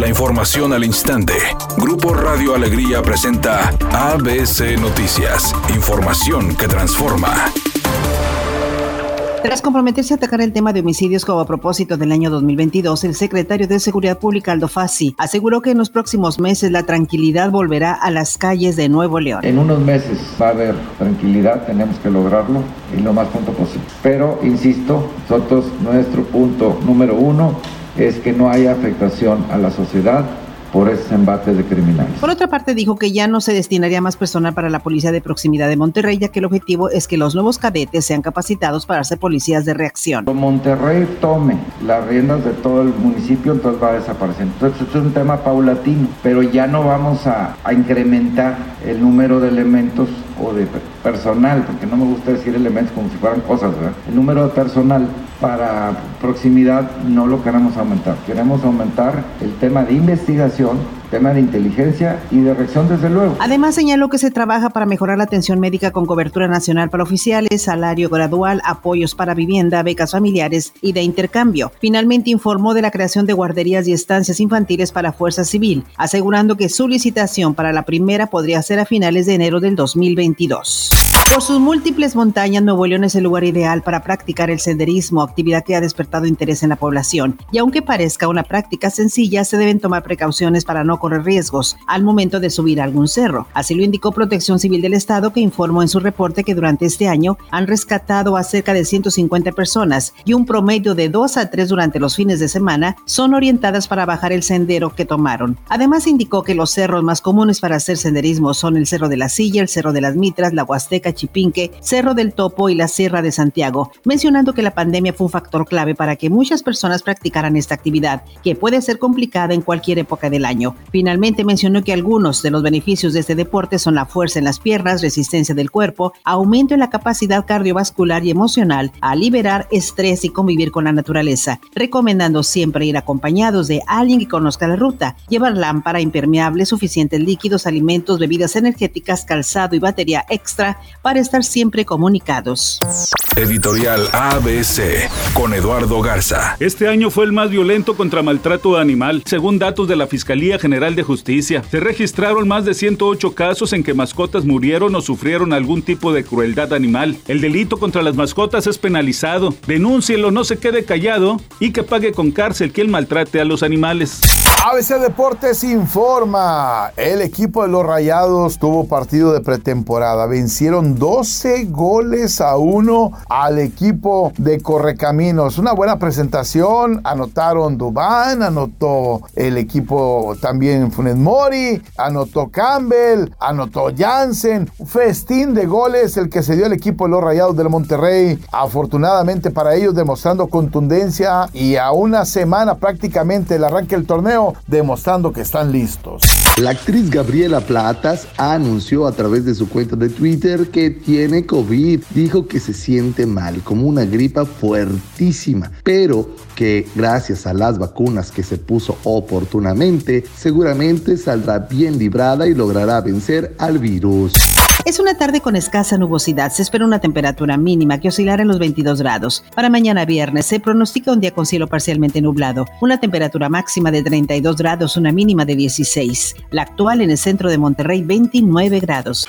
La información al instante. Grupo Radio Alegría presenta ABC Noticias. Información que transforma. Tras comprometerse a atacar el tema de homicidios como a propósito del año 2022, el secretario de Seguridad Pública Aldo Fassi aseguró que en los próximos meses la tranquilidad volverá a las calles de Nuevo León. En unos meses va a haber tranquilidad, tenemos que lograrlo y lo más pronto posible. Pero, insisto, nosotros, nuestro punto número uno es que no haya afectación a la sociedad por ese embate de criminales. Por otra parte, dijo que ya no se destinaría más personal para la policía de proximidad de Monterrey, ya que el objetivo es que los nuevos cadetes sean capacitados para ser policías de reacción. Cuando Monterrey tome las riendas de todo el municipio, entonces va a desaparecer. Entonces es un tema paulatino, pero ya no vamos a, a incrementar el número de elementos o de personal, porque no me gusta decir elementos como si fueran cosas, ¿verdad? El número de personal para proximidad no lo queremos aumentar. Queremos aumentar el tema de investigación, tema de inteligencia y de reacción desde luego. Además señaló que se trabaja para mejorar la atención médica con cobertura nacional para oficiales, salario gradual, apoyos para vivienda, becas familiares y de intercambio. Finalmente informó de la creación de guarderías y estancias infantiles para Fuerza Civil, asegurando que su licitación para la primera podría ser a finales de enero del 2022. Por sus múltiples montañas, Nuevo León es el lugar ideal para practicar el senderismo, actividad que ha despertado interés en la población. Y aunque parezca una práctica sencilla, se deben tomar precauciones para no correr riesgos al momento de subir a algún cerro. Así lo indicó Protección Civil del Estado, que informó en su reporte que durante este año han rescatado a cerca de 150 personas y un promedio de 2 a 3 durante los fines de semana son orientadas para bajar el sendero que tomaron. Además indicó que los cerros más comunes para hacer senderismo son el Cerro de la Silla, el Cerro de las Mitras, la Huasteca, Chipinque, Cerro del Topo y la Sierra de Santiago, mencionando que la pandemia fue un factor clave para que muchas personas practicaran esta actividad, que puede ser complicada en cualquier época del año. Finalmente mencionó que algunos de los beneficios de este deporte son la fuerza en las piernas, resistencia del cuerpo, aumento en la capacidad cardiovascular y emocional, a liberar estrés y convivir con la naturaleza, recomendando siempre ir acompañados de alguien que conozca la ruta, llevar lámpara impermeable, suficientes líquidos, alimentos, bebidas energéticas, calzado y batería extra para estar siempre comunicados. Editorial ABC con Eduardo Garza. Este año fue el más violento contra maltrato animal, según datos de la Fiscalía General de Justicia. Se registraron más de 108 casos en que mascotas murieron o sufrieron algún tipo de crueldad animal. El delito contra las mascotas es penalizado. Denúncielo, no se quede callado y que pague con cárcel quien maltrate a los animales. ABC Deportes informa. El equipo de los Rayados tuvo partido de pretemporada. Vencieron 12 goles a 1 al equipo de Correcaminos. Una buena presentación. Anotaron Dubán, anotó el equipo también Funes Mori, anotó Campbell, anotó Jansen. Festín de goles el que se dio el equipo de los Rayados del Monterrey. Afortunadamente para ellos demostrando contundencia y a una semana prácticamente el arranque del torneo demostrando que están listos. La actriz Gabriela Platas anunció a través de su cuenta de Twitter que tiene COVID. Dijo que se siente mal, como una gripa fuertísima, pero que gracias a las vacunas que se puso oportunamente, seguramente saldrá bien librada y logrará vencer al virus. Es una tarde con escasa nubosidad. Se espera una temperatura mínima que oscilará en los 22 grados. Para mañana viernes se pronostica un día con cielo parcialmente nublado. Una temperatura máxima de 32 grados, una mínima de 16. La actual en el centro de Monterrey, 29 grados.